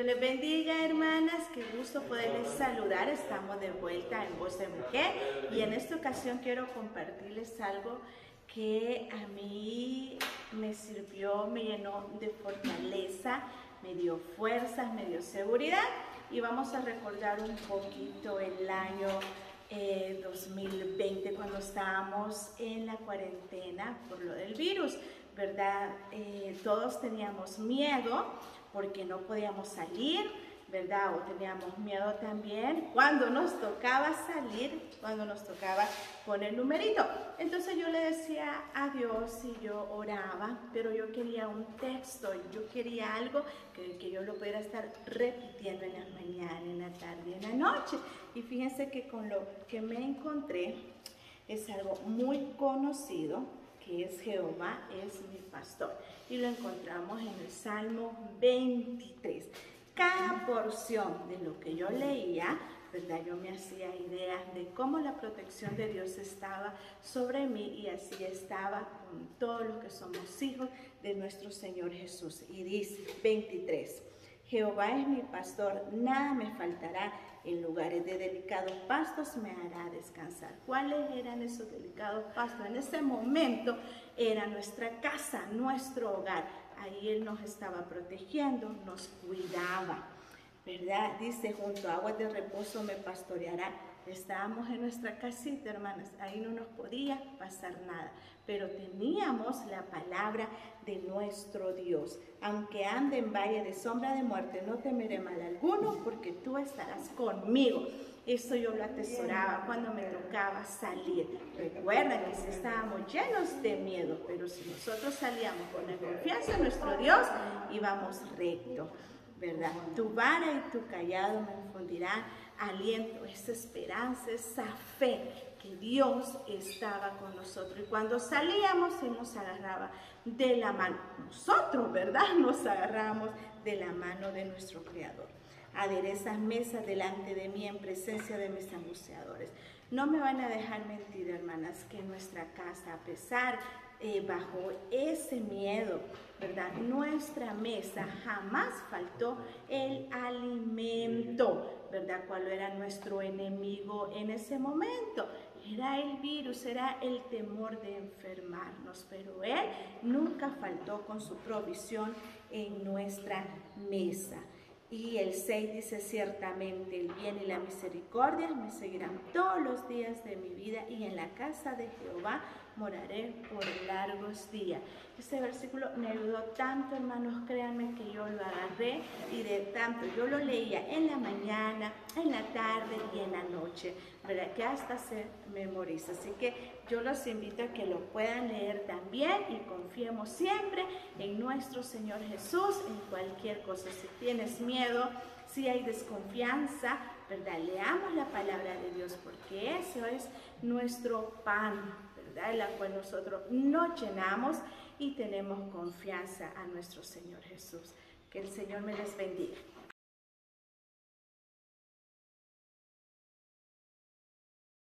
Dios les bendiga, hermanas. Qué gusto poderles saludar. Estamos de vuelta en Voz de Mujer y en esta ocasión quiero compartirles algo que a mí me sirvió, me llenó de fortaleza, me dio fuerzas, me dio seguridad y vamos a recordar un poquito el año 2020 eh, cuando estábamos en la cuarentena por lo del virus, ¿verdad? Eh, todos teníamos miedo porque no podíamos salir, ¿verdad? O teníamos miedo también cuando nos tocaba salir, cuando nos tocaba poner numerito. Entonces yo le decía a Dios y yo oraba, pero yo quería un texto, yo quería algo que, que yo lo pudiera estar repitiendo en la mañana, en la tarde, en la noche. Y fíjense que con lo que me encontré es algo muy conocido, que es Jehová es mi pastor. Y lo encontramos en el Salmo 23 cada porción de lo que yo leía, ¿verdad? Yo me hacía ideas de cómo la protección de Dios estaba sobre mí y así estaba con todos los que somos hijos de nuestro Señor Jesús. Y dice 23, Jehová es mi pastor, nada me faltará, en lugares de delicados pastos me hará descansar. ¿Cuáles eran esos delicados pastos? En ese momento era nuestra casa, nuestro hogar ahí Él nos estaba protegiendo, nos cuidaba, ¿verdad? Dice, junto a aguas de reposo me pastoreará. Estábamos en nuestra casita, hermanas, ahí no nos podía pasar nada, pero teníamos la palabra de nuestro Dios. Aunque ande en valle de sombra de muerte, no temeré mal alguno, porque tú estarás conmigo. Eso yo lo atesoraba cuando me tocaba salir. Recuerda que si estábamos llenos de miedo, pero si nosotros salíamos con la confianza en nuestro Dios, íbamos recto, ¿verdad? Tu vara y tu callado me infundirán aliento, esa esperanza, esa fe que Dios estaba con nosotros. Y cuando salíamos, Él nos agarraba de la mano. Nosotros, ¿verdad? Nos agarramos de la mano de nuestro Creador aderezas mesas delante de mí en presencia de mis angustiadores. No me van a dejar mentir, hermanas, que nuestra casa, a pesar eh, bajo ese miedo, ¿verdad? Nuestra mesa jamás faltó el alimento, ¿verdad? ¿Cuál era nuestro enemigo en ese momento? Era el virus, era el temor de enfermarnos, pero Él nunca faltó con su provisión en nuestra mesa. Y el 6 dice, ciertamente el bien y la misericordia me seguirán todos los días de mi vida y en la casa de Jehová moraré por largos días. Este versículo me ayudó tanto, hermanos, créanme que yo lo agarré y de tanto yo lo leía en la mañana, en la tarde y en la noche, ¿verdad? Que hasta se memoriza. Así que yo los invito a que lo puedan leer también y confiemos siempre en nuestro Señor Jesús en cualquier cosa. Si tienes miedo, si hay desconfianza, ¿verdad? Leamos la palabra de Dios porque eso es nuestro pan, ¿verdad? En la cual nosotros nos llenamos y tenemos confianza a nuestro Señor Jesús. Que el Señor me les bendiga.